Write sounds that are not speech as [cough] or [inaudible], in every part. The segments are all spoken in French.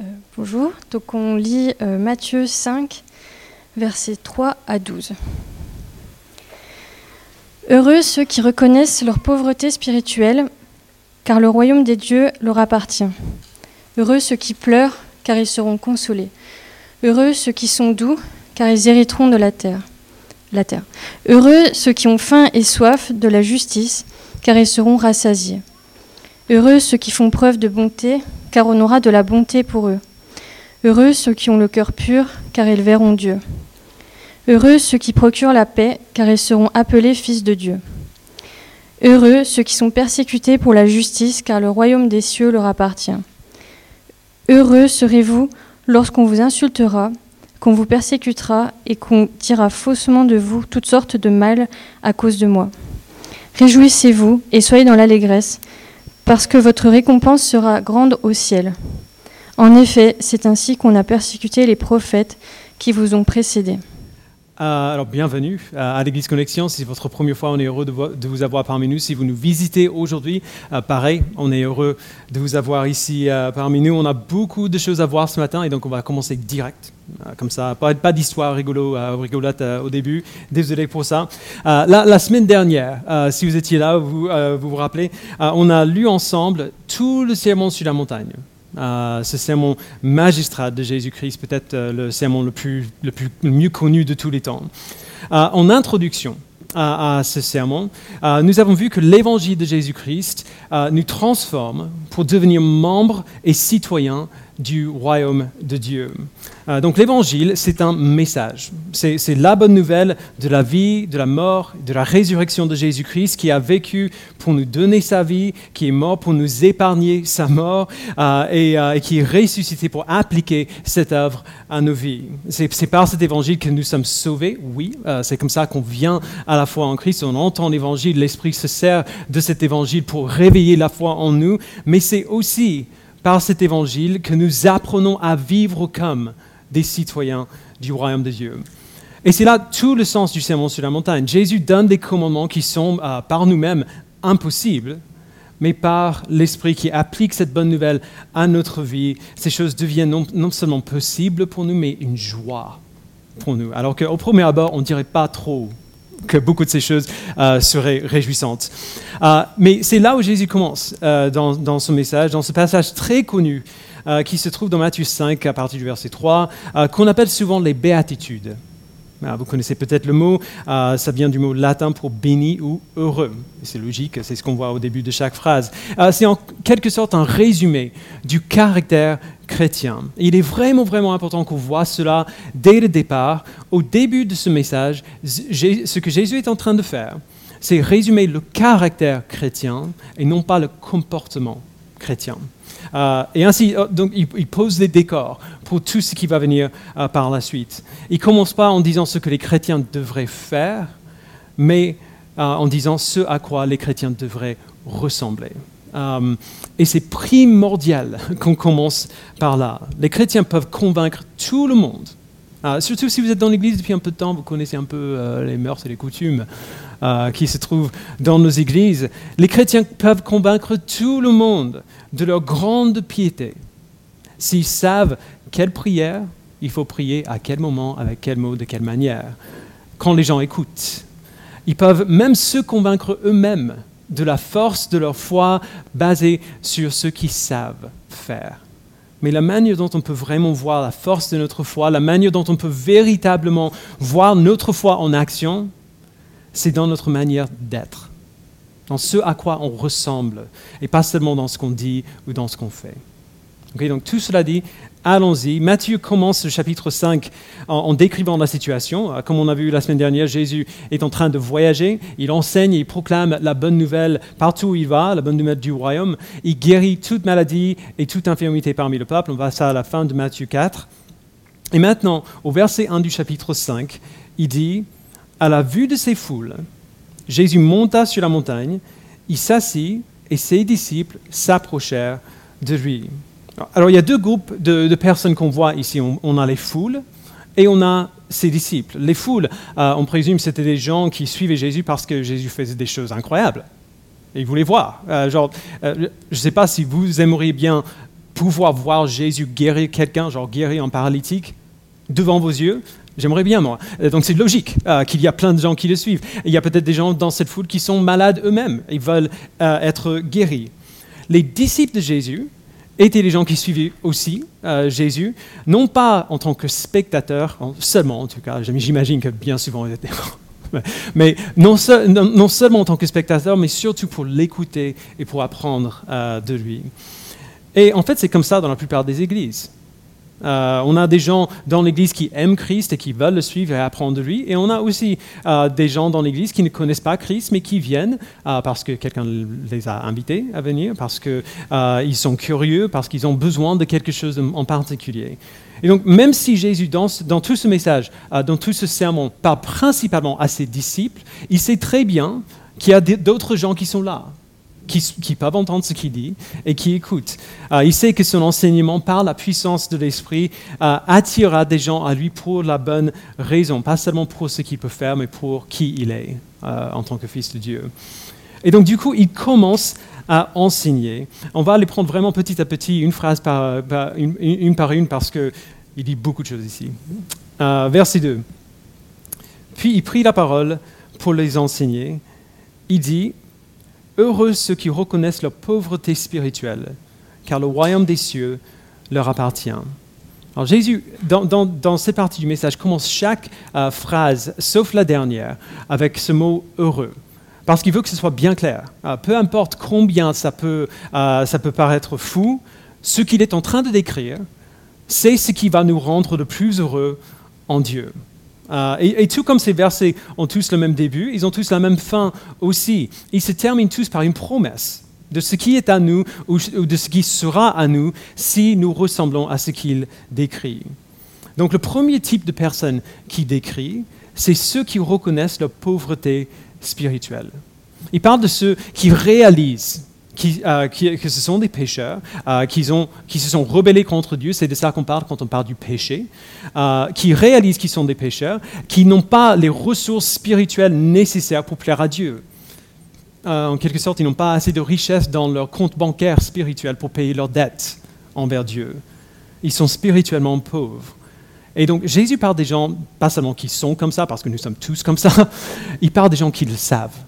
Euh, bonjour, donc on lit euh, Matthieu 5, versets 3 à 12. Heureux ceux qui reconnaissent leur pauvreté spirituelle, car le royaume des dieux leur appartient. Heureux ceux qui pleurent, car ils seront consolés. Heureux ceux qui sont doux, car ils hériteront de la terre. La terre. Heureux ceux qui ont faim et soif de la justice, car ils seront rassasiés. Heureux ceux qui font preuve de bonté, car on aura de la bonté pour eux. Heureux ceux qui ont le cœur pur, car ils verront Dieu. Heureux ceux qui procurent la paix, car ils seront appelés fils de Dieu. Heureux ceux qui sont persécutés pour la justice, car le royaume des cieux leur appartient. Heureux serez-vous lorsqu'on vous insultera, qu'on vous persécutera et qu'on dira faussement de vous toutes sortes de mal à cause de moi. Réjouissez-vous et soyez dans l'allégresse, parce que votre récompense sera grande au ciel. En effet, c'est ainsi qu'on a persécuté les prophètes qui vous ont précédés. Euh, alors, bienvenue à l'Église Connexion. Si c'est votre première fois, on est heureux de, vous avoir parmi nous. Si vous nous visitez aujourd'hui, euh, pareil, on est heureux de vous avoir ici euh, parmi nous. On a beaucoup de choses à voir ce matin et donc on va commencer direct. comme ça, pas, d'histoire rigolo, rigolote au début. Désolé pour ça. La, semaine dernière, si vous étiez là, vous vous, vous rappelez, on a lu ensemble tout le sermon sur la montagne. Euh, ce sermon magistral de Jésus-Christ, peut-être euh, le sermon le, plus, le, plus, mieux connu de tous les temps. Euh, en introduction à, à ce sermon, nous avons vu que l'évangile de Jésus-Christ nous transforme pour devenir membres et citoyens du royaume de Dieu. Euh, donc l'évangile, c'est un message. C'est la bonne nouvelle de la vie, de la mort, de la résurrection de Jésus-Christ qui a vécu pour nous donner sa vie, qui est mort pour nous épargner sa mort euh, euh, et, qui est ressuscité pour appliquer cette œuvre à nos vies. C'est par cet évangile que nous sommes sauvés, oui. c'est comme ça qu'on vient à la foi en Christ. On entend l'évangile, l'Esprit se sert de cet évangile pour réveiller la foi en nous, mais c'est aussi par cet évangile que nous apprenons à vivre comme des citoyens du royaume de Dieu. Et c'est là tout le sens du sermon sur la montagne. Jésus donne des commandements qui sont euh, par nous-mêmes impossibles, mais par l'Esprit qui applique cette bonne nouvelle à notre vie, ces choses deviennent non, non seulement possibles pour nous, mais une joie pour nous. Alors qu'au premier abord, on ne dirait pas trop que beaucoup de ces choses euh, seraient réjouissantes. Euh, mais c'est là où Jésus commence euh, dans, ce message, dans ce passage très connu qui se trouve dans Matthieu 5 à partir du verset 3, qu'on appelle souvent les béatitudes. Vous connaissez peut-être le mot, ça vient du mot latin pour béni ou heureux. C'est logique, c'est ce qu'on voit au début de chaque phrase. c'est en quelque sorte un résumé du caractère Il est vraiment, vraiment important qu'on voit cela dès le départ. Au début de ce message, ce que Jésus est en train de faire, c'est résumer le caractère chrétien et non pas le comportement chrétien. Euh, et ainsi, euh, donc, il, pose les décors pour tout ce qui va venir euh, par la suite. Il commence pas en disant ce que les chrétiens devraient faire, mais en disant ce à quoi les chrétiens devraient ressembler. Euh, et c'est primordial [laughs] qu'on commence par là. Les chrétiens peuvent convaincre tout le monde. Euh, surtout si vous êtes dans l'Église depuis un peu de temps, vous connaissez un peu euh, les mœurs et les coutumes qui se trouvent dans nos églises. Les chrétiens peuvent convaincre tout le monde de leur grande piété. S'ils savent quelle prière il faut prier, à quel moment, avec quel mot, de quelle manière, quand les gens écoutent. Ils peuvent même se convaincre eux-mêmes de la force de leur foi basée sur ce qu'ils savent faire. Mais la manière dont on peut vraiment voir la force de notre foi, la manière dont on peut véritablement voir notre foi en action, c'est dans notre manière d'être, dans ce à quoi on ressemble, et pas seulement dans ce qu'on dit ou dans ce qu'on fait. donc tout cela dit, Allons-y. Matthieu commence le chapitre 5 en, décrivant la situation. Comme on a vu la semaine dernière, Jésus est en train de voyager. Il enseigne, il proclame la bonne nouvelle partout où il va, la bonne nouvelle du royaume. Il guérit toute maladie et toute infirmité parmi le peuple. On va ça à la fin de Matthieu 4. Et maintenant, au verset 1 du chapitre 5, il dit, à la vue de ces foules, Jésus monta sur la montagne, il s'assit et ses disciples s'approchèrent de lui. Alors il y a deux groupes de, personnes qu'on voit ici. On, a les foules et on a ses disciples. Les foules, euh, on présume c'était des gens qui suivaient Jésus parce que Jésus faisait des choses incroyables. Ils voulaient voir. Euh, genre, euh, je ne sais pas si vous aimeriez bien pouvoir voir Jésus guérir quelqu'un, genre guérir un paralytique, devant vos yeux J'aimerais bien, moi. Donc c'est logique qu'il y a plein de gens qui le suivent. il y a peut-être des gens dans cette foule qui sont malades eux-mêmes. Ils veulent être guéris. Les disciples de Jésus étaient les gens qui suivaient aussi Jésus, non pas en tant que spectateurs, seulement en tout cas, j'imagine que bien souvent ils étaient... [laughs] mais non, non, seulement en tant que spectateurs, mais surtout pour l'écouter et pour apprendre de lui. Et en fait, c'est comme ça dans la plupart des églises. Euh, on a des gens dans l'Église qui aiment Christ et qui veulent le suivre et apprendre de lui. Et on a aussi euh, des gens dans l'Église qui ne connaissent pas Christ, mais qui viennent euh, parce que quelqu'un les a invités à venir, parce qu'ils sont curieux, parce qu'ils ont besoin de quelque chose en particulier. Et donc, même si Jésus, dans, dans tout ce message, dans tout ce sermon, parle principalement à ses disciples, il sait très bien qu'il y a d'autres gens qui sont là qui, peuvent entendre ce qu'il dit et qui écoutent. Euh, il sait que son enseignement, par la puissance de l'Esprit, euh, attirera des gens à lui pour la bonne raison, pas seulement pour ce qu'il peut faire, mais pour qui il est euh, en tant que fils de Dieu. Et donc, du coup, il commence à enseigner. On va les prendre vraiment petit à petit, une phrase par, une, par une, parce qu'il dit beaucoup de choses ici. verset 2. Puis il prit la parole pour les enseigner. Il dit, Heureux ceux qui reconnaissent leur pauvreté spirituelle, car le royaume des cieux leur appartient. Alors Jésus, dans, cette partie du message, commence chaque euh, phrase, sauf la dernière, avec ce mot heureux. Parce qu'il veut que ce soit bien clair. Euh, peu importe combien ça peut, euh, ça peut paraître fou, ce qu'il est en train de décrire, c'est ce qui va nous rendre le plus heureux en Dieu. Euh, et, tout comme ces versets ont tous le même début, ils ont tous la même fin aussi. Ils se terminent tous par une promesse de ce qui est à nous ou, de ce qui sera à nous si nous ressemblons à ce qu'il décrit. Donc le premier type de personne qui décrit, c'est ceux qui reconnaissent leur pauvreté spirituelle. Il parle de ceux qui réalisent euh, que ce sont des pécheurs, euh, qui, se sont rebellés contre Dieu, c'est de ça qu'on parle quand on parle du péché, euh, qui réalisent qu'ils sont des pécheurs, qui n'ont pas les ressources spirituelles nécessaires pour plaire à Dieu. en quelque sorte, ils n'ont pas assez de richesse dans leur compte bancaire spirituel pour payer leurs dettes envers Dieu. Ils sont spirituellement pauvres. Et donc Jésus parle des gens, pas seulement qui sont comme ça, parce que nous sommes tous comme ça, [laughs] il parle des gens qui le savent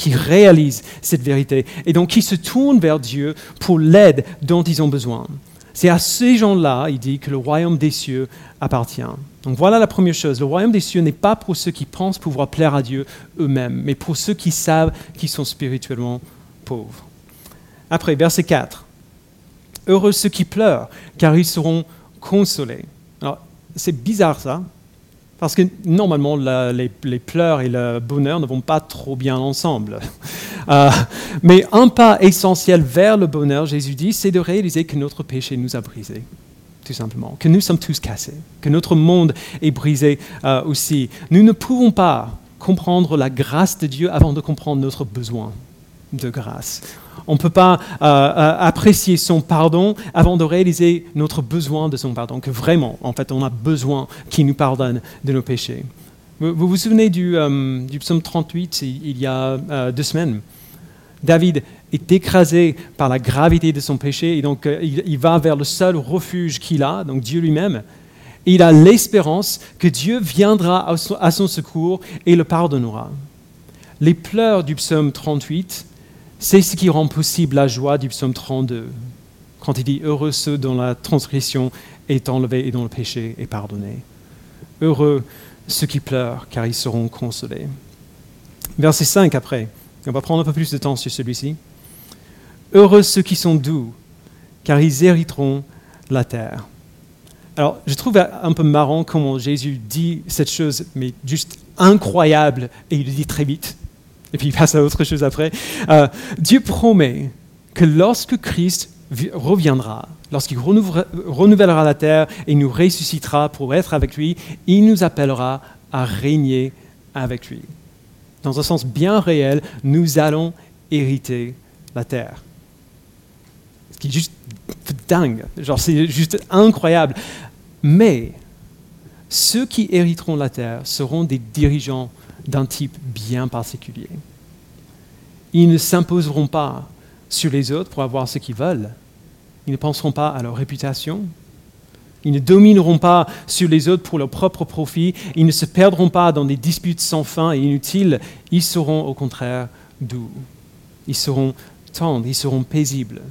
qui réalisent cette vérité et donc qui se tournent vers Dieu pour l'aide dont ils ont besoin. C'est à ces gens-là, il dit, que le royaume des cieux appartient. Donc voilà la première chose. Le royaume des cieux n'est pas pour ceux qui pensent pouvoir plaire à Dieu eux-mêmes, mais pour ceux qui savent qu'ils sont spirituellement pauvres. Après, verset 4. Heureux ceux qui pleurent, car ils seront consolés. Alors, c'est bizarre ça, parce que normalement, les, pleurs et le bonheur ne vont pas trop bien ensemble. [laughs] Euh, mais un pas essentiel vers le bonheur, Jésus dit, c'est de réaliser que notre péché nous a brisés, tout simplement, que nous sommes tous cassés, que notre monde est brisé euh, aussi. Nous ne pouvons pas comprendre la grâce de Dieu avant de comprendre notre besoin de grâce. On ne peut pas euh, euh, apprécier son pardon avant de réaliser notre besoin de son pardon, que vraiment, en fait, on a besoin qu'il nous pardonne de nos péchés. Vous vous, souvenez du, euh, psaume 38, il y a deux semaines? David est écrasé par la gravité de son péché et donc il, va vers le seul refuge qu'il a, donc Dieu lui-même. Il a l'espérance que Dieu viendra à son secours et le pardonnera. Les pleurs du psaume 38 c'est ce qui rend possible la joie du psaume 32, quand il dit Heureux ceux dont la transgression est enlevée et dont le péché est pardonné. Heureux ceux qui pleurent, car ils seront consolés. Verset 5 après, on va prendre un peu plus de temps sur celui-ci. Heureux ceux qui sont doux, car ils hériteront la terre. Alors, je trouve un peu marrant comment Jésus dit cette chose, mais juste incroyable, et il le dit très vite et puis il passe à autre chose après. Euh, Dieu promet que lorsque Christ reviendra, lorsqu'il renouvellera la terre et nous ressuscitera pour être avec lui, il nous appellera à régner avec lui. Dans un sens bien réel, nous allons hériter la terre. Ce qui est juste dingue, genre c'est juste incroyable. Mais ceux qui hériteront la terre seront des dirigeants d'un type bien particulier. Ils ne s'imposeront pas sur les autres pour avoir ce qu'ils veulent, Ils ne penseront pas à leur réputation. Ils ne domineront pas sur les autres pour leur propre profit. Ils ne se perdront pas dans des disputes sans fin et inutiles. Ils seront au contraire doux. Ils seront tendres, ils seront paisibles.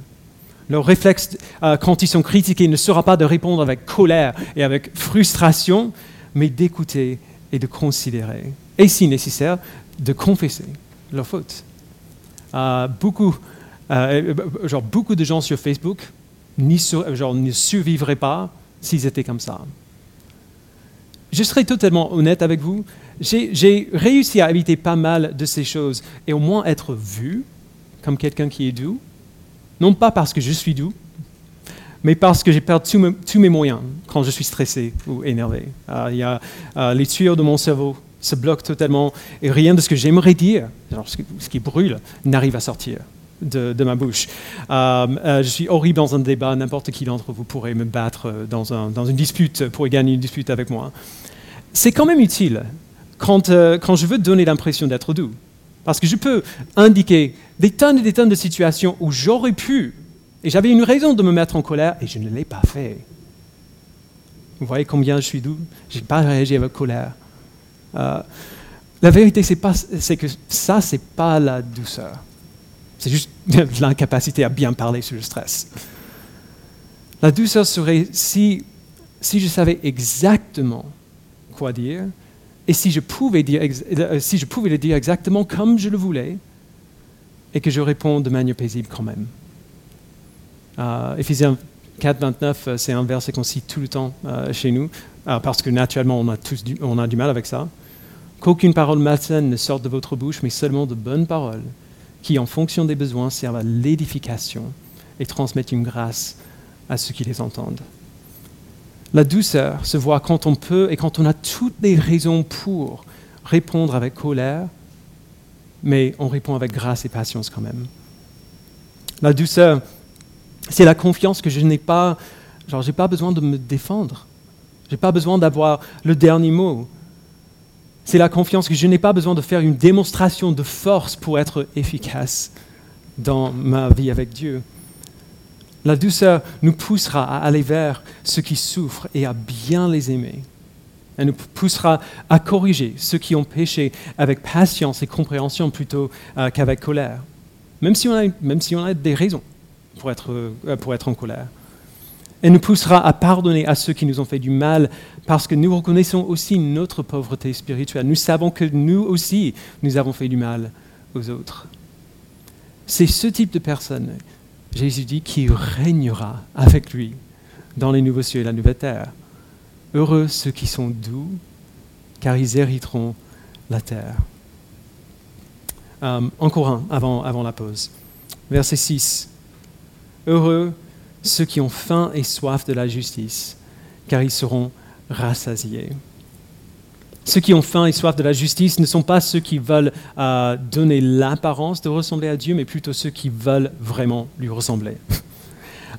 Leur réflexe euh, quand ils sont critiqués ne sera pas de répondre avec colère et avec frustration, mais d'écouter et de considérer. Et si nécessaire, de confesser leur faute. Euh, beaucoup, euh, genre, beaucoup de gens sur Facebook genre, ne survivraient pas s'ils étaient comme ça. Je serai totalement honnête avec vous, j'ai réussi à éviter pas mal de ces choses et au moins être vu comme quelqu'un qui est doux, non pas parce que je suis doux, mais parce que j'ai perdu tous mes, moyens quand je suis stressé ou énervé. Euh, il y a, euh, les tuyaux de mon cerveau se bloquent totalement et rien de ce que j'aimerais dire, ce, qui brûle, n'arrive à sortir. De, ma bouche. Euh, je suis horrible dans un débat, n'importe qui d'entre vous pourrait me battre dans, une dispute, pourrait gagner une dispute avec moi. C'est quand même utile quand, quand je veux donner l'impression d'être doux. Parce que je peux indiquer des tonnes et des tonnes de situations où j'aurais pu, et j'avais une raison de me mettre en colère, et je ne l'ai pas fait. Vous voyez combien je suis doux? Je n'ai pas réagi avec colère. Euh, la vérité, c'est, que ça, c'est pas la douceur. C'est juste [laughs] l'incapacité à bien parler sur le stress. La douceur serait si, si je savais exactement quoi dire et si je, pouvais dire, euh, si je pouvais le dire exactement comme je le voulais, et que je réponds de manière paisible quand même. Euh, Éphésiens 4, 29, euh, c'est un verset qu'on cite tout le temps euh, chez nous, parce que naturellement on a, tous on a du mal avec ça. Qu'aucune parole malsaine ne sorte de votre bouche, mais seulement de bonnes paroles, qui en fonction des besoins servent à l'édification et transmettent une grâce à ceux qui les entendent. La douceur se voit quand on peut et quand on a toutes les raisons pour répondre avec colère, mais on répond avec grâce et patience quand même. La douceur, c'est la confiance que je n'ai pas, genre, j'ai pas besoin de me défendre. Je n'ai pas besoin d'avoir le dernier mot. C'est la confiance que je n'ai pas besoin de faire une démonstration de force pour être efficace dans ma vie avec Dieu. La douceur nous poussera à aller vers ceux qui souffrent et à bien les aimer. Elle nous poussera à corriger ceux qui ont péché avec patience et compréhension plutôt euh, qu'avec colère, même si, on a, même si on a des raisons pour être, euh, pour être en colère. Elle nous poussera à pardonner à ceux qui nous ont fait du mal parce que nous reconnaissons aussi notre pauvreté spirituelle. Nous savons que nous aussi, nous avons fait du mal aux autres. C'est ce type de personnes Jésus dit qu'il régnera avec lui dans les nouveaux cieux et la nouvelle terre. Heureux ceux qui sont doux, car ils hériteront la terre. Euh, encore un avant, avant la pause. Verset 6. Heureux ceux qui ont faim et soif de la justice, car ils seront rassasiés. Ceux qui ont faim et soif de la justice ne sont pas ceux qui veulent euh, donner l'apparence de ressembler à Dieu, mais plutôt ceux qui veulent vraiment lui ressembler. [laughs]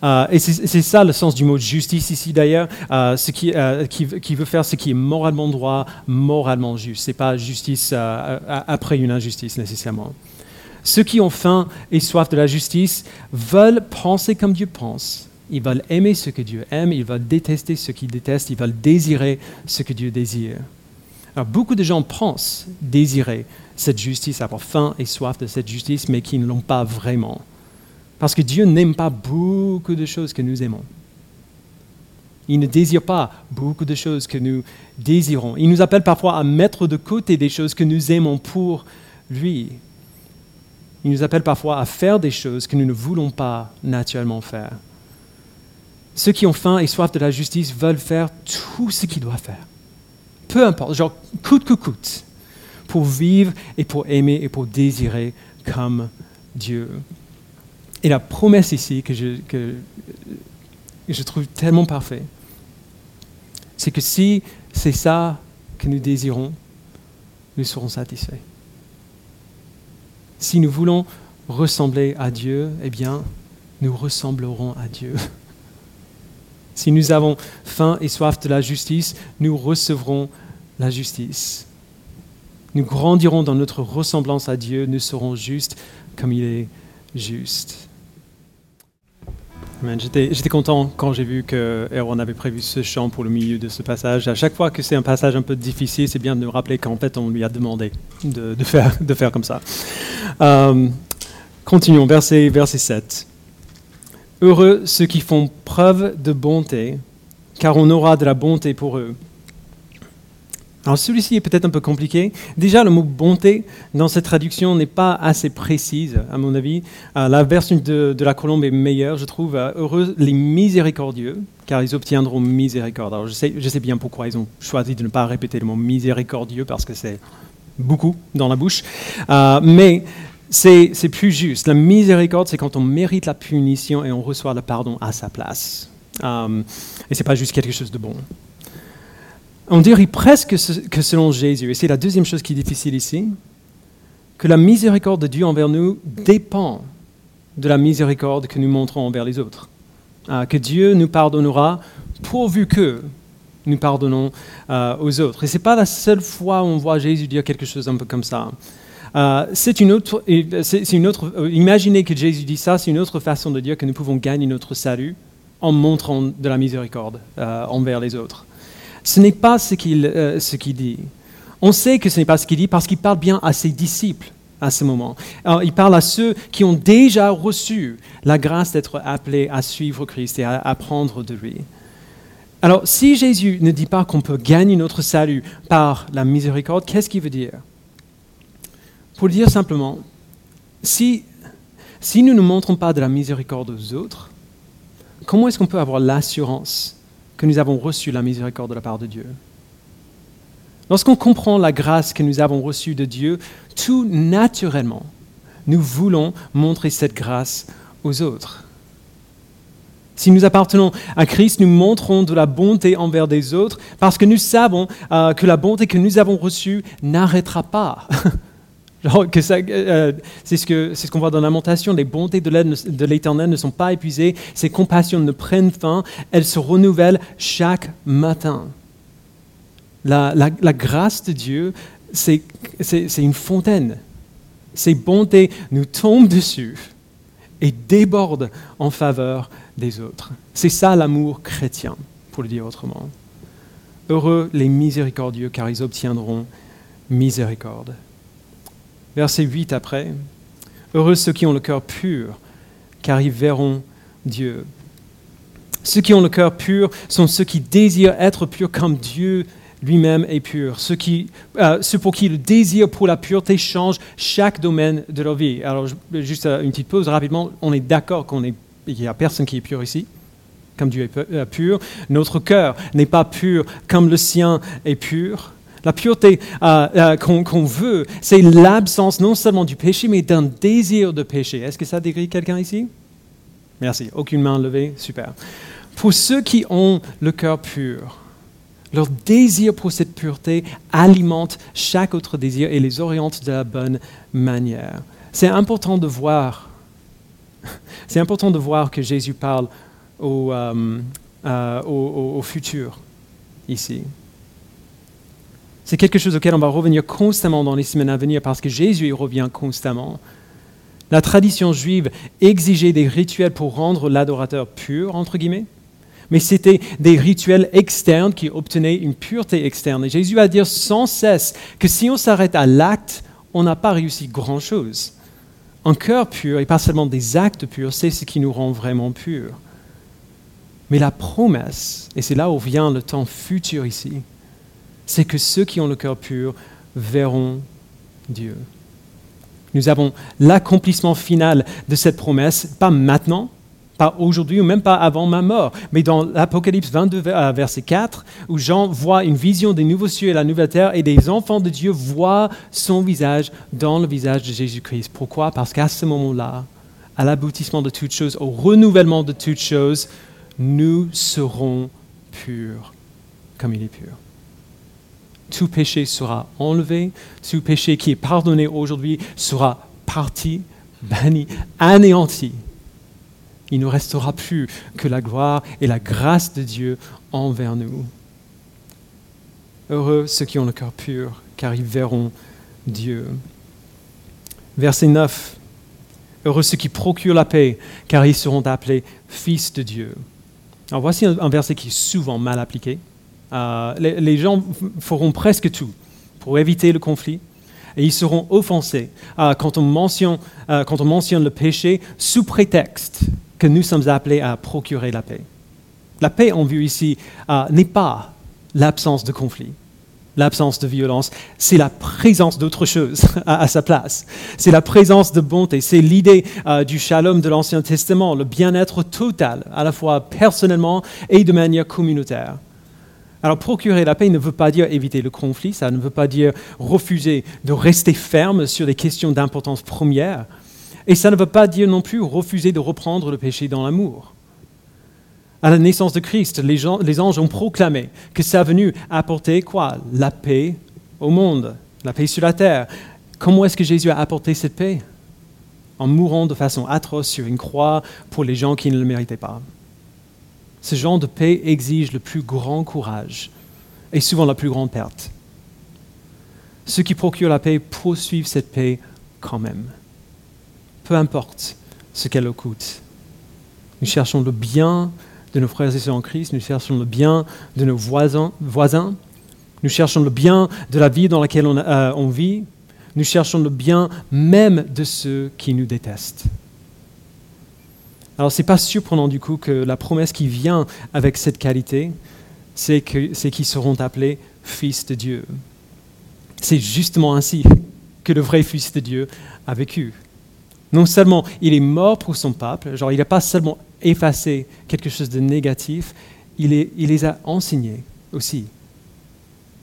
Euh, et c'est ça le sens du mot justice ici d'ailleurs, euh, ce qui, qui, veut faire ce qui est moralement droit, moralement juste. Ce n'est pas justice après une injustice nécessairement. Ceux qui ont faim et soif de la justice veulent penser comme Dieu pense. Ils veulent aimer ce que Dieu aime, ils veulent détester ce qu'il déteste, ils veulent désirer ce que Dieu désire. Alors, beaucoup de gens pensent désirer cette justice, avoir faim et soif de cette justice, mais qui ne l'ont pas vraiment. Parce que Dieu n'aime pas beaucoup de choses que nous aimons. Il ne désire pas beaucoup de choses que nous désirons. Il nous appelle parfois à mettre de côté des choses que nous aimons pour lui. Il nous appelle parfois à faire des choses que nous ne voulons pas naturellement faire. Ceux qui ont faim et soif de la justice veulent faire tout ce qu'ils doivent faire peu importe, genre coûte que coûte, pour vivre et pour aimer et pour désirer comme Dieu. Et la promesse ici que je, que je trouve tellement parfait, c'est que si c'est ça que nous désirons, nous serons satisfaits. Si nous voulons ressembler à Dieu, eh bien, nous ressemblerons à Dieu. [laughs] Si nous avons faim et soif de la justice, nous recevrons la justice. Nous grandirons dans notre ressemblance à Dieu, nous serons justes comme il est juste. J'étais content quand j'ai vu qu'on avait prévu ce chant pour le milieu de ce passage. À chaque fois que c'est un passage un peu difficile, c'est bien de nous rappeler qu'en fait, on lui a demandé de faire, comme ça. Euh, continuons, verset, verset 7. Heureux ceux qui font preuve de bonté, car on aura de la bonté pour eux. Alors celui-ci est peut-être un peu compliqué. Déjà, le mot bonté dans cette traduction n'est pas assez précise, à mon avis. Euh, la version de, la Colombe est meilleure, je trouve. Euh, heureux les miséricordieux, car ils obtiendront miséricorde. Alors je sais, bien pourquoi ils ont choisi de ne pas répéter le mot miséricordieux, parce que c'est beaucoup dans la bouche. Mais c'est plus juste. La miséricorde, c'est quand on mérite la punition et on reçoit le pardon à sa place. et ce n'est pas juste quelque chose de bon. On dirait presque que selon Jésus, et c'est la deuxième chose qui est difficile ici, que la miséricorde de Dieu envers nous dépend de la miséricorde que nous montrons envers les autres. Ah, que Dieu nous pardonnera pourvu que nous pardonnons euh, aux autres. Et ce n'est pas la seule fois où on voit Jésus dire quelque chose un peu comme ça. Euh, c'est une autre, autre, euh, imaginez que Jésus dit ça, c'est une autre façon de dire que nous pouvons gagner notre salut en montrant de la miséricorde envers les autres. Ce n'est pas euh, ce qu'il dit. On sait que ce n'est pas ce qu'il dit parce qu'il parle bien à ses disciples à ce moment. il parle à ceux qui ont déjà reçu la grâce d'être appelés à suivre Christ et à apprendre de lui. Alors, si Jésus ne dit pas qu'on peut gagner notre salut par la miséricorde, qu'est-ce qu'il veut dire? Pour le dire simplement, si, si nous ne montrons pas de la miséricorde aux autres, comment est-ce qu'on peut avoir l'assurance que nous avons reçu la miséricorde de la part de Dieu? Lorsqu'on comprend la grâce que nous avons reçue de Dieu, tout naturellement, nous voulons montrer cette grâce aux autres. Si nous appartenons à Christ, nous montrons de la bonté envers des autres parce que nous savons euh, que la bonté que nous avons reçue n'arrêtera pas. [laughs] Euh, c'est ce qu'on voit dans lamentation. Les bontés de l'Éternel ne sont pas épuisées, ses compassions ne prennent fin, elles se renouvellent chaque matin. La, grâce de Dieu, c'est une fontaine. Ses bontés nous tombent dessus et débordent en faveur des autres. C'est ça l'amour chrétien, pour le dire autrement. Heureux les miséricordieux, car ils obtiendront miséricorde. Verset 8 après. Heureux ceux qui ont le cœur pur, car ils verront Dieu. Ceux qui ont le cœur pur sont ceux qui désirent être purs comme Dieu lui-même est pur. Ceux, qui, euh, pour qui le désir pour la pureté change chaque domaine de leur vie. Alors, juste euh, une petite pause rapidement. On est d'accord qu'il n'y a personne qui est pur ici, comme Dieu est euh, pur. Notre cœur n'est pas pur comme le sien est pur. La pureté euh, euh, qu'on veut, c'est l'absence non seulement du péché, mais d'un désir de péché. Est-ce que ça décrit quelqu'un ici? Merci. Aucune main levée Super. Pour ceux qui ont le cœur pur, leur désir pour cette pureté alimente chaque autre désir et les oriente de la bonne manière. C'est important de voir. [laughs] C'est important de voir que Jésus parle au, euh, au futur ici. C'est quelque chose auquel on va revenir constamment dans les semaines à venir parce que Jésus y revient constamment. La tradition juive exigeait des rituels pour rendre l'adorateur pur, entre guillemets, mais c'était des rituels externes qui obtenaient une pureté externe. Et Jésus va dire sans cesse que si on s'arrête à l'acte, on n'a pas réussi grand-chose. Un cœur pur, et pas seulement des actes purs, c'est ce qui nous rend vraiment purs. Mais la promesse, et c'est là où vient le temps futur ici, c'est que ceux qui ont le cœur pur verront Dieu. Nous avons l'accomplissement final de cette promesse, pas maintenant, pas aujourd'hui ou même pas avant ma mort, mais dans l'Apocalypse 22, euh, verset 4, où Jean voit une vision des nouveaux cieux et la nouvelle terre, et des enfants de Dieu voient son visage dans le visage de Jésus-Christ. Pourquoi? Parce qu'à ce moment-là, à l'aboutissement de toutes choses, au renouvellement de toutes choses, nous serons purs comme il est pur tout péché sera enlevé, tout péché qui est pardonné aujourd'hui sera parti, banni, anéanti. Il ne restera plus que la gloire et la grâce de Dieu envers nous. Heureux ceux qui ont le cœur pur, car ils verront Dieu. Verset 9. Heureux ceux qui procurent la paix, car ils seront appelés fils de Dieu. Alors voici un, verset qui est souvent mal appliqué. Euh, les, gens feront presque tout pour éviter le conflit, et ils seront offensés euh, quand, on mentionne, euh, quand on mentionne le péché sous prétexte que nous sommes appelés à procurer la paix. La paix en vue ici n'est pas l'absence de conflit l'absence de violence, c'est la présence d'autre chose [laughs] à, sa place. C'est la présence de bonté, c'est l'idée du shalom de l'Ancien Testament, le bien-être total, à la fois personnellement et de manière communautaire. Alors procurer la paix ne veut pas dire éviter le conflit, ça ne veut pas dire refuser de rester ferme sur des questions d'importance première, et ça ne veut pas dire non plus refuser de reprendre le péché dans l'amour. À la naissance de Christ, les, anges ont proclamé que sa venue apportait quoi? La paix au monde, la paix sur la terre. Comment est-ce que Jésus a apporté cette paix? En mourant de façon atroce sur une croix pour les gens qui ne le méritaient pas. Ce genre de paix exige le plus grand courage et souvent la plus grande perte. Ceux qui procurent la paix poursuivent cette paix quand même, peu importe ce qu'elle coûte. Nous cherchons le bien de nos frères et sœurs en Christ, nous cherchons le bien de nos voisins, nous cherchons le bien de la vie dans laquelle euh, on vit, nous cherchons le bien même de ceux qui nous détestent. Alors ce n'est pas surprenant du coup que la promesse qui vient avec cette qualité, c'est qu'ils seront appelés fils de Dieu. C'est justement ainsi que le vrai fils de Dieu a vécu. Non seulement il est mort pour son peuple, genre il n'a pas seulement effacé quelque chose de négatif, il, les a enseignés aussi.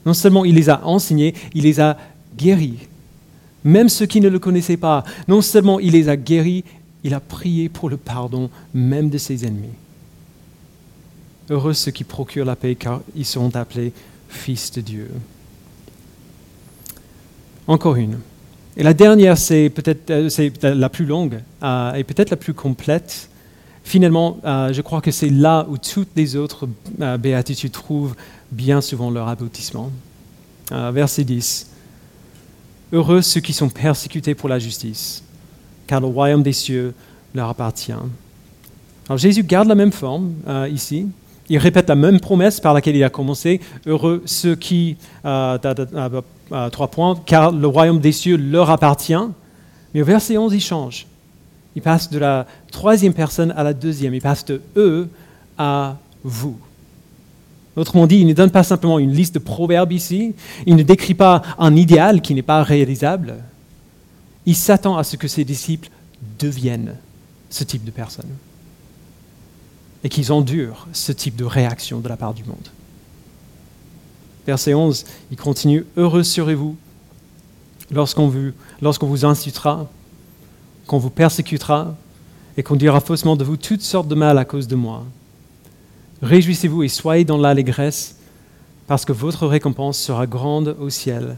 Non seulement il les a enseignés, il les a guéris. Même ceux qui ne le connaissaient pas, non seulement il les a guéris, il a prié pour le pardon même de ses ennemis. Heureux ceux qui procurent la paix car ils seront appelés fils de Dieu. Encore une. Et la dernière, c'est peut-être euh, la plus longue euh, et peut-être la plus complète. Finalement, euh, je crois que c'est là où toutes les autres béatitudes trouvent bien souvent leur aboutissement. Verset 10. Heureux ceux qui sont persécutés pour la justice, car le royaume des cieux leur appartient. Alors Jésus garde la même forme ici. Il répète la même promesse par laquelle il a commencé. Heureux ceux qui, trois points, car le royaume des cieux leur appartient. Mais au verset 11, il change. Il passe de la troisième personne à la deuxième. Il passe de eux à vous. Autrement dit, il ne donne pas simplement une liste de proverbes ici. Il ne décrit pas un idéal qui n'est pas réalisable. Il s'attend à ce que ses disciples deviennent ce type de personnes et qu'ils endurent ce type de réaction de la part du monde. Verset 11, il continue Heureux serez-vous lorsqu'on vous, lorsqu'on vous incitera qu'on vous persécutera et qu'on dira faussement de vous toutes sortes de mal à cause de moi. Réjouissez-vous et soyez dans l'allégresse, parce que votre récompense sera grande au ciel.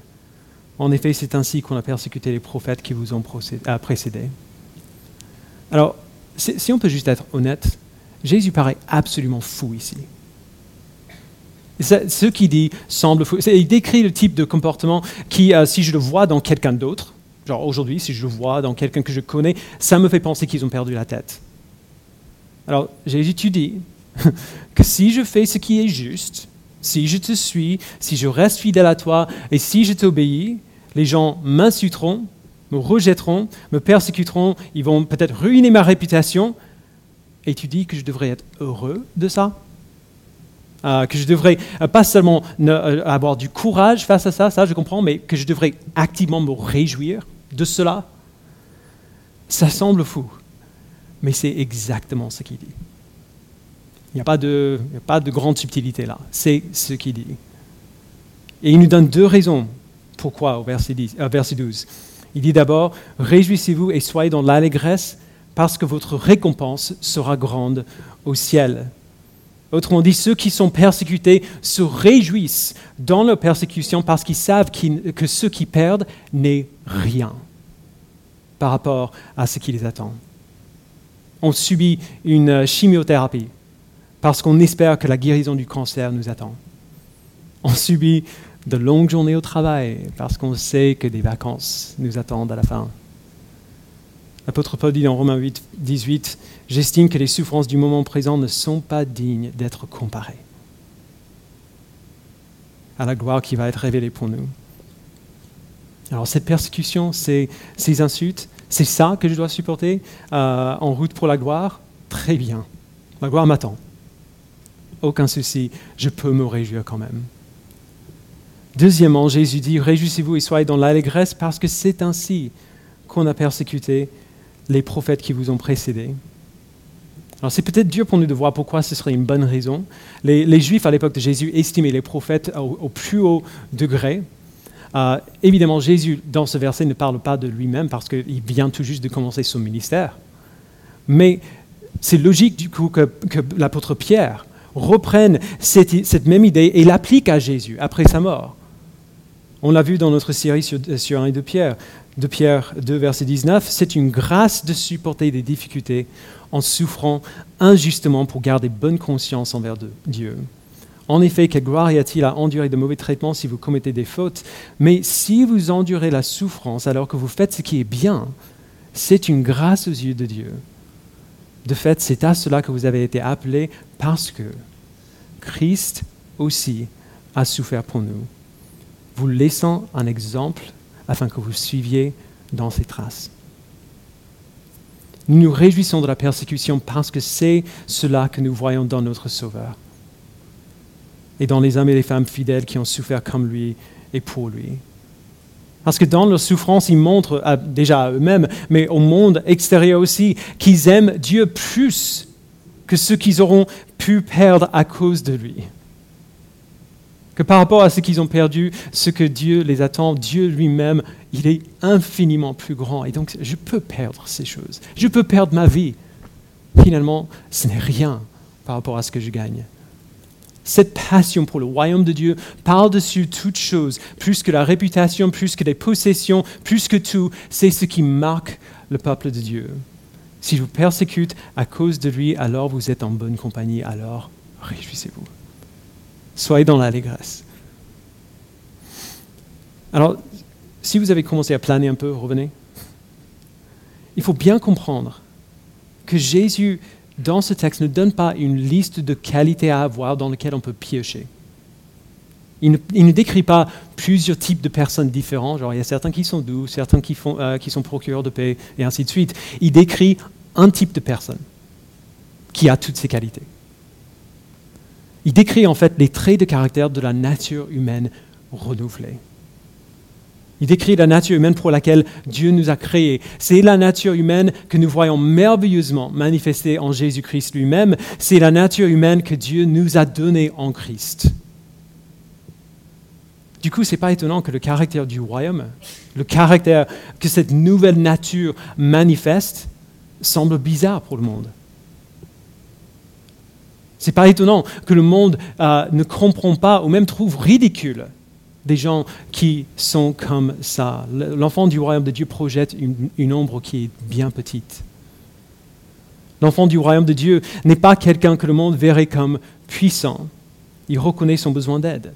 En effet, c'est ainsi qu'on a persécuté les prophètes qui vous ont précédés. Alors, si on peut juste être honnête, Jésus paraît absolument fou ici. Ce qu'il dit semble fou. Il décrit le type de comportement qui, euh, si je le vois dans quelqu'un d'autre, Genre aujourd'hui, si je vois dans quelqu'un que je connais, ça me fait penser qu'ils ont perdu la tête. Alors, j'ai étudié [laughs] que si je fais ce qui est juste, si je te suis, si je reste fidèle à toi et si je t'obéis, les gens m'insulteront, me rejetteront, me persécuteront, ils vont peut-être ruiner ma réputation. Et tu dis que je devrais être heureux de ça? Euh, que je devrais euh, pas seulement euh, avoir du courage face à ça, ça je comprends, mais que je devrais activement me réjouir de cela? Ça semble fou, mais c'est exactement ce qu'il dit. Il n'y a pas de grande subtilité là, c'est ce qu'il dit. Et il nous donne deux raisons pourquoi au verset, 10, verset 12. Il dit d'abord, réjouissez-vous et soyez dans l'allégresse parce que votre récompense sera grande au ciel. Autrement dit, ceux qui sont persécutés se réjouissent dans leur persécution parce qu'ils savent que ce qui perdent n'est rien par rapport à ce qui les attend. On subit une chimiothérapie parce qu'on espère que la guérison du cancer nous attend. On subit de longues journées au travail parce qu'on sait que des vacances nous attendent à la fin. L'apôtre Paul dit dans Romains 8, 18, J'estime que les souffrances du moment présent ne sont pas dignes d'être comparées à la gloire qui va être révélée pour nous. Alors cette persécution, ces, insultes, c'est ça que je dois supporter euh, en route pour la gloire? Très bien. La gloire m'attend. Aucun souci, je peux me réjouir quand même. Deuxièmement, Jésus dit, Réjouissez-vous et soyez dans l'allégresse parce que c'est ainsi qu'on a persécuté les prophètes qui vous ont précédés. Alors c'est peut-être dur pour nous de voir pourquoi ce serait une bonne raison. Les, Juifs à l'époque de Jésus estimaient les prophètes au, plus haut degré. Euh, évidemment, Jésus, dans ce verset, ne parle pas de lui-même parce qu'il vient tout juste de commencer son ministère. Mais c'est logique du coup que, l'apôtre Pierre reprenne cette, même idée et l'applique à Jésus après sa mort. On l'a vu dans notre série sur, sur 1 et 2 Pierre de Pierre 2, verset 19, c'est une grâce de supporter des difficultés en souffrant injustement pour garder bonne conscience envers Dieu. En effet, quelle gloire y a-t-il à endurer de mauvais traitements si vous commettez des fautes? Mais si vous endurez la souffrance alors que vous faites ce qui est bien, c'est une grâce aux yeux de Dieu. De fait, c'est à cela que vous avez été appelés parce que Christ aussi a souffert pour nous, vous laissant un exemple afin que vous suiviez dans ses traces. Nous nous réjouissons de la persécution parce que c'est cela que nous voyons dans notre Sauveur et dans les hommes et les femmes fidèles qui ont souffert comme lui et pour lui. Parce que dans leur souffrance, ils montrent déjà à eux-mêmes, mais au monde extérieur aussi, qu'ils aiment Dieu plus que ce qu'ils auront pu perdre à cause de lui par rapport à ce qu'ils ont perdu, ce que Dieu les attend, Dieu lui-même, il est infiniment plus grand. Et donc, je peux perdre ces choses. Je peux perdre ma vie. Finalement, ce n'est rien par rapport à ce que je gagne. Cette passion pour le royaume de Dieu par-dessus toute chose, plus que la réputation, plus que les possessions, plus que tout, c'est ce qui marque le peuple de Dieu. Si je vous persécute à cause de lui, alors vous êtes en bonne compagnie, alors réjouissez-vous. Soyez dans l'allégresse. Alors, si vous avez commencé à planer un peu, revenez. Il faut bien comprendre que Jésus, dans ce texte, ne donne pas une liste de qualités à avoir dans lesquelles on peut piocher. Il ne, décrit pas plusieurs types de personnes différents, genre il y a certains qui sont doux, certains qui, euh, qui sont procureurs de paix, et ainsi de suite. Il décrit un type de personne qui a toutes ces qualités. Il décrit en fait les traits de caractère de la nature humaine renouvelée. Il décrit la nature humaine pour laquelle Dieu nous a créés. C'est la nature humaine que nous voyons merveilleusement manifestée en Jésus-Christ lui-même. C'est la nature humaine que Dieu nous a donnée en Christ. Du coup, ce n'est pas étonnant que le caractère du royaume, le caractère que cette nouvelle nature manifeste, semble bizarre pour le monde. Ce n'est pas étonnant que le monde euh, ne comprend pas ou même trouve ridicule des gens qui sont comme ça. L'enfant du royaume de Dieu projette une, ombre qui est bien petite. L'enfant du royaume de Dieu n'est pas quelqu'un que le monde verrait comme puissant. Il reconnaît son besoin d'aide.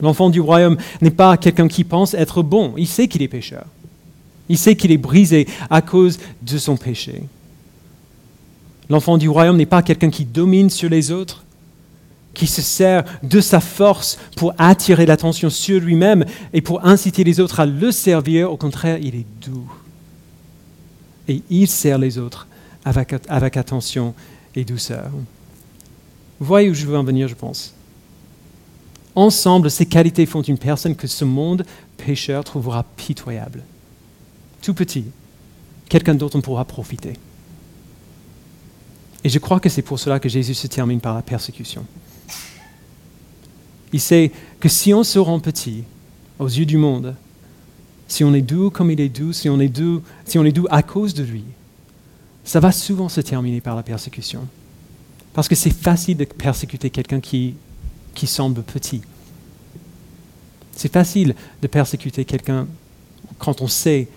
L'enfant du royaume n'est pas quelqu'un qui pense être bon. Il sait qu'il est pécheur. Il sait qu'il est brisé à cause de son péché. L'enfant du royaume n'est pas quelqu'un qui domine sur les autres, qui se sert de sa force pour attirer l'attention sur lui-même et pour inciter les autres à le servir. Au contraire, il est doux. Et il sert les autres avec, attention et douceur. Vous voyez où je veux en venir, je pense. Ensemble, ces qualités font une personne que ce monde pécheur trouvera pitoyable. Tout petit, quelqu'un dont on pourra profiter. Et je crois que c'est pour cela que Jésus se termine par la persécution. Il sait que si on se rend petit aux yeux du monde, si on est doux comme il est doux, si on est doux, à cause de lui, ça va souvent se terminer par la persécution. Parce que c'est facile de persécuter quelqu'un qui, qui semble petit. C'est facile de persécuter quelqu'un quand on sait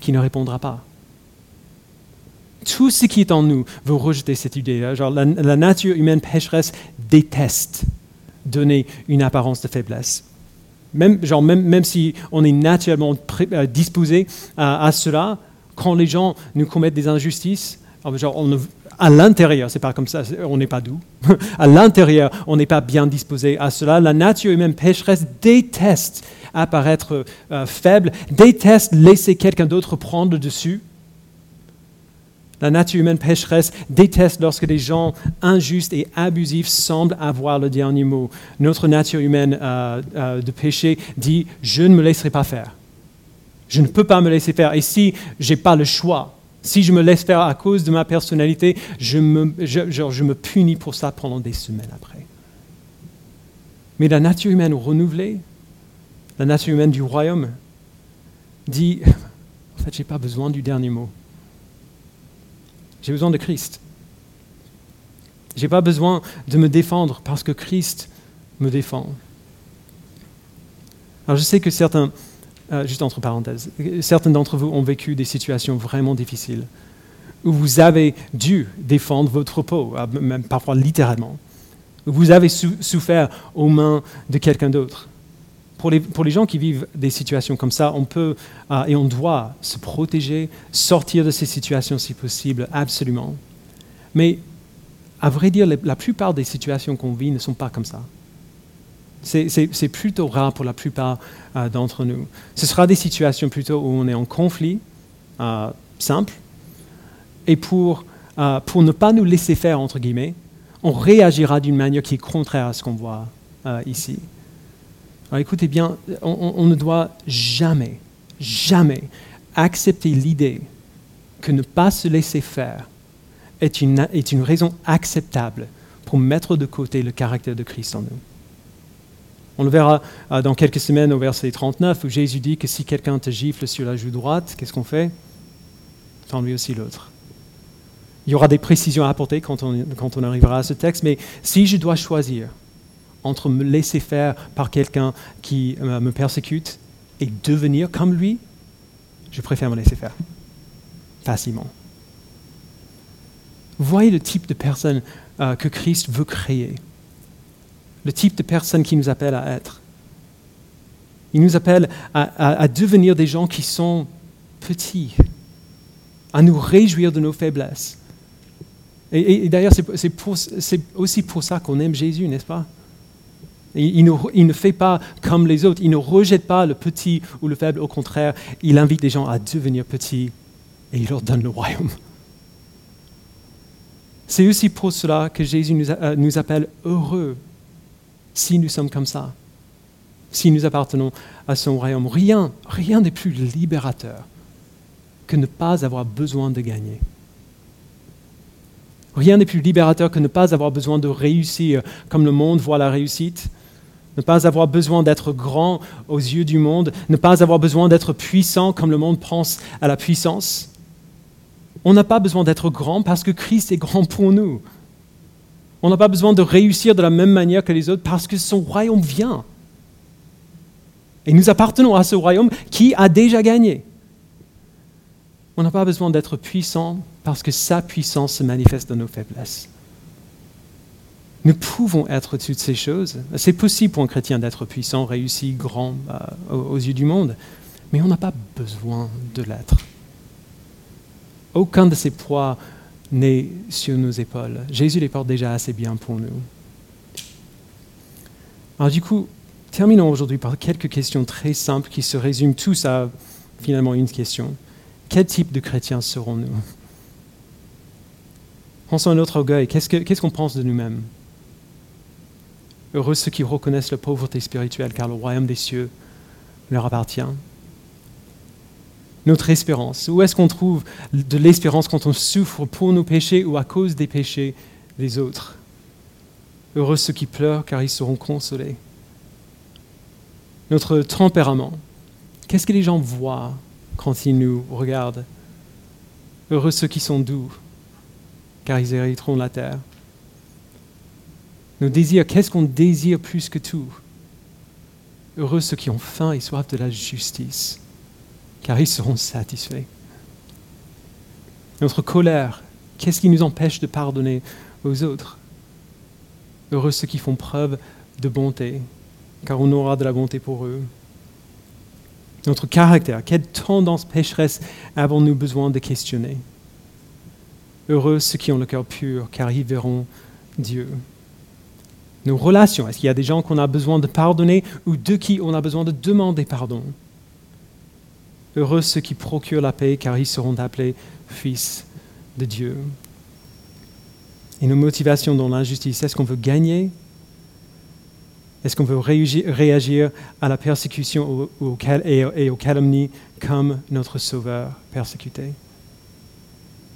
qu'il ne répondra pas tout ce qui est en nous veut rejeter cette idée. Genre, la, nature humaine pécheresse déteste donner une apparence de faiblesse. Même, genre, même, même si on est naturellement euh, disposé à, cela, quand les gens nous commettent des injustices, genre on, à l'intérieur, c'est pas comme ça, on n'est pas doux. [laughs] à l'intérieur, on n'est pas bien disposé à cela. La nature humaine pécheresse déteste apparaître euh, faible, déteste laisser quelqu'un d'autre prendre dessus. La nature humaine pécheresse déteste lorsque des gens injustes et abusifs semblent avoir le dernier mot. Notre nature humaine euh, euh, de péché dit Je ne me laisserai pas faire. Je ne peux pas me laisser faire. Et si je n'ai pas le choix, si je me laisse faire à cause de ma personnalité, je me, je me punis pour ça pendant des semaines après. Mais la nature humaine renouvelée, la nature humaine du royaume, dit, [laughs] en fait, je n'ai pas besoin du dernier mot. J'ai besoin de Christ. Je n'ai pas besoin de me défendre parce que Christ me défend. Alors je sais que certains, euh, juste entre parenthèses, certains d'entre vous ont vécu des situations vraiment difficiles où vous avez dû défendre votre peau, euh, même parfois littéralement, où vous avez souffert aux mains de quelqu'un d'autre. Pour les, gens qui vivent des situations comme ça, on peut euh, et on doit se protéger, sortir de ces situations si possible, absolument. Mais à vrai dire, la plupart des situations qu'on vit ne sont pas comme ça. C'est plutôt rare pour la plupart euh, d'entre nous. Ce sera des situations plutôt où on est en conflit, euh, simple, et pour, pour ne pas nous laisser faire, entre guillemets, on réagira d'une manière qui est contraire à ce qu'on voit ici. Alors écoutez bien, on, ne doit jamais, jamais accepter l'idée que ne pas se laisser faire est une, raison acceptable pour mettre de côté le caractère de Christ en nous. On le verra euh, dans quelques semaines au verset 39 où Jésus dit que si quelqu'un te gifle sur la joue droite, qu'est-ce qu'on fait? Tends lui aussi l'autre. Il y aura des précisions à apporter quand on arrivera à ce texte, mais si je dois choisir entre me laisser faire par quelqu'un qui euh, me persécute et devenir comme lui, je préfère me laisser faire. Facilement. Voyez le type de personne euh, que Christ veut créer le type de personne qui nous appelle à être. Il nous appelle à, devenir des gens qui sont petits, à nous réjouir de nos faiblesses. Et, d'ailleurs, c'est aussi pour ça qu'on aime Jésus, n'est-ce pas? Il, ne fait pas comme les autres, il ne rejette pas le petit ou le faible, au contraire, il invite des gens à devenir petits et il leur donne le royaume. C'est aussi pour cela que Jésus nous, euh, nous appelle heureux si nous sommes comme ça, si nous appartenons à son royaume. Rien, rien n'est plus libérateur que ne pas avoir besoin de gagner. Rien n'est plus libérateur que ne pas avoir besoin de réussir comme le monde voit la réussite, ne pas avoir besoin d'être grand aux yeux du monde, ne pas avoir besoin d'être puissant comme le monde pense à la puissance. On n'a pas besoin d'être grand parce que Christ est grand pour nous. On n'a pas besoin de réussir de la même manière que les autres parce que son royaume vient. Et nous appartenons à ce royaume qui a déjà gagné. On n'a pas besoin d'être puissant parce que sa puissance se manifeste dans nos faiblesses. Nous pouvons être toutes ces choses. C'est possible pour un chrétien d'être puissant, réussi, grand euh, aux yeux du monde, mais on n'a pas besoin de l'être. Aucun de ces poids nés sur nos épaules. Jésus les porte déjà assez bien pour nous. Alors du coup, terminons aujourd'hui par quelques questions très simples qui se résument tous à finalement une question. Quel type de chrétiens serons-nous? Pensons à notre orgueil. Qu'est-ce qu'on pense de nous-mêmes? Heureux ceux qui reconnaissent la pauvreté spirituelle, car le royaume des cieux leur appartient. Notre espérance. Où est-ce qu'on trouve de l'espérance quand on souffre pour nos péchés ou à cause des péchés des autres? Heureux ceux qui pleurent car ils seront consolés. Notre tempérament, qu'est-ce que les gens voient quand ils nous regardent? Heureux ceux qui sont doux car ils hériteront la terre. Nos désirs, qu'est-ce qu'on désire plus que tout? Heureux ceux qui ont faim et soif de la justice car ils seront satisfaits. Notre colère, qu'est-ce qui nous empêche de pardonner aux autres? Heureux ceux qui font preuve de bonté, car on aura de la bonté pour eux. notre caractère, quelle tendance pécheresse avons-nous besoin de questionner? Heureux ceux qui ont le cœur pur, car ils verront Dieu. Nos relations, est-ce qu'il y a des gens qu'on a besoin de pardonner ou de qui on a besoin de demander pardon? Heureux ceux qui procurent la paix, car ils seront appelés fils de Dieu. Et nos motivations dans l'injustice, est-ce qu'on veut gagner? Est-ce qu'on veut réagir à la persécution et aux calomnies comme notre Sauveur persécuté?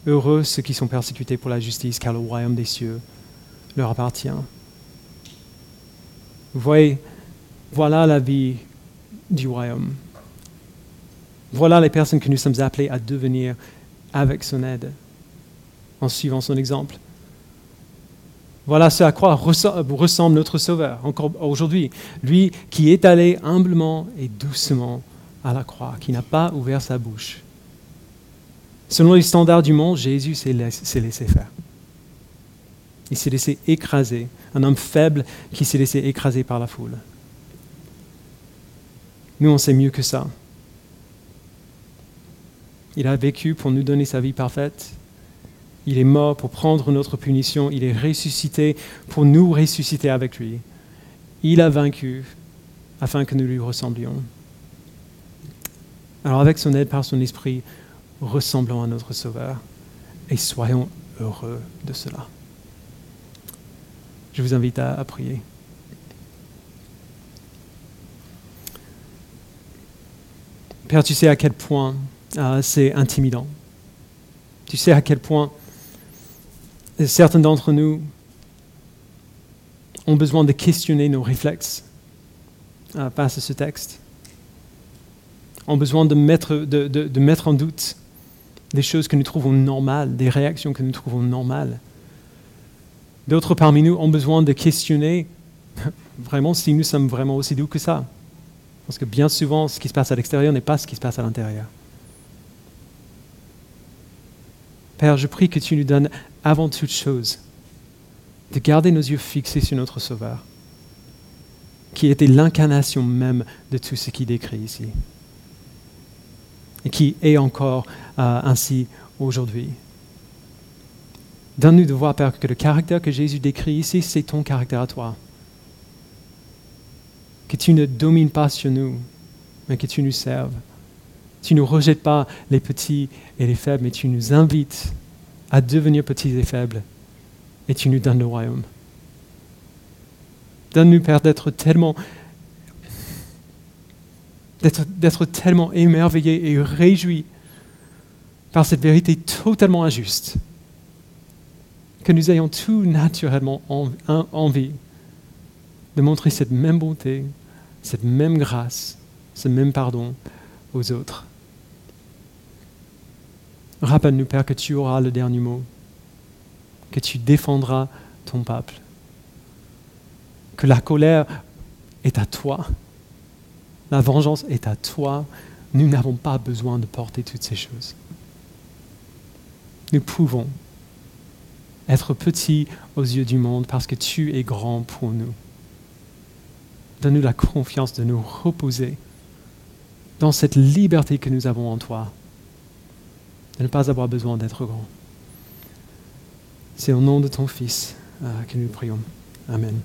Heureux ceux qui sont persécutés pour la justice, car le royaume des cieux leur appartient. Vous voyez, voilà la vie du royaume. Voilà les personnes que nous sommes appelés à devenir avec son aide, en suivant son exemple. Voilà ce à quoi ressemble notre Sauveur encore aujourd'hui. Lui qui est allé humblement et doucement à la croix, qui n'a pas ouvert sa bouche. Selon les standards du monde, Jésus s'est laissé faire. Il s'est laissé écraser, un homme faible qui s'est laissé écraser par la foule. Nous, on sait mieux que ça. Il a vécu pour nous donner sa vie parfaite. Il est mort pour prendre notre punition. Il est ressuscité pour nous ressusciter avec lui. Il a vaincu afin que nous lui ressemblions. Alors avec son aide par son esprit, ressemblons à notre Sauveur et soyons heureux de cela. Je vous invite à, prier. Père, tu sais à quel point ah, c'est intimidant. Tu sais à quel point certains d'entre nous ont besoin de questionner nos réflexes ah, face à ce texte, ont besoin de mettre en doute des choses que nous trouvons normales, des réactions que nous trouvons normales. D'autres parmi nous ont besoin de questionner [laughs] vraiment si nous sommes vraiment aussi doux que ça. Parce que bien souvent, ce qui se passe à l'extérieur n'est pas ce qui se passe à l'intérieur. Père, je prie que tu nous donnes avant toute chose de garder nos yeux fixés sur notre Sauveur, qui était l'incarnation même de tout ce qui décrit ici, et qui est encore euh, ainsi aujourd'hui. Donne-nous de voir, Père, que le caractère que Jésus décrit ici, c'est ton caractère à toi. Que tu ne domines pas sur nous, mais que tu nous serves. Tu ne rejettes pas les petits et les faibles, mais tu nous invites à devenir petits et faibles. Et tu nous donnes le royaume. Donne-nous, Père, d'être tellement, d'être tellement émerveillés et réjouis par cette vérité totalement injuste que nous ayons tout naturellement envie de montrer cette même bonté, cette même grâce, ce même pardon aux autres. Rappelle-nous, Père, que tu auras le dernier mot, que tu défendras ton peuple, que la colère est à toi, la vengeance est à toi. Nous n'avons pas besoin de porter toutes ces choses. Nous pouvons être petit aux yeux du monde parce que tu es grand pour nous. Donne-nous la confiance de nous reposer dans cette liberté que nous avons en toi, de ne pas avoir besoin d'être grand. C'est au nom de ton Fils euh, que nous prions. Amen.